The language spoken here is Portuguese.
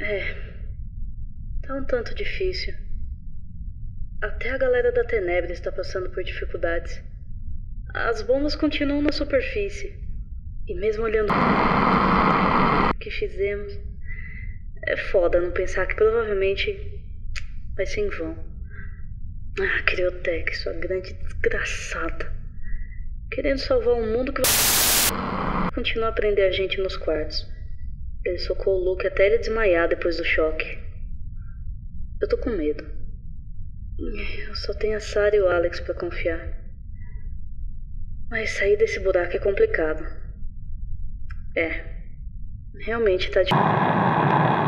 É. Tá um tanto difícil. Até a galera da Tenebra está passando por dificuldades. As bombas continuam na superfície. E mesmo olhando o que fizemos, é foda não pensar que provavelmente vai ser em vão. Ah, Criotec, sua grande desgraçada. Querendo salvar um mundo que continua a prender a gente nos quartos. Ele socou o Luke até ele desmaiar depois do choque. Eu tô com medo. Eu só tenho a Sarah e o Alex para confiar. Mas sair desse buraco é complicado. É. Realmente tá difícil.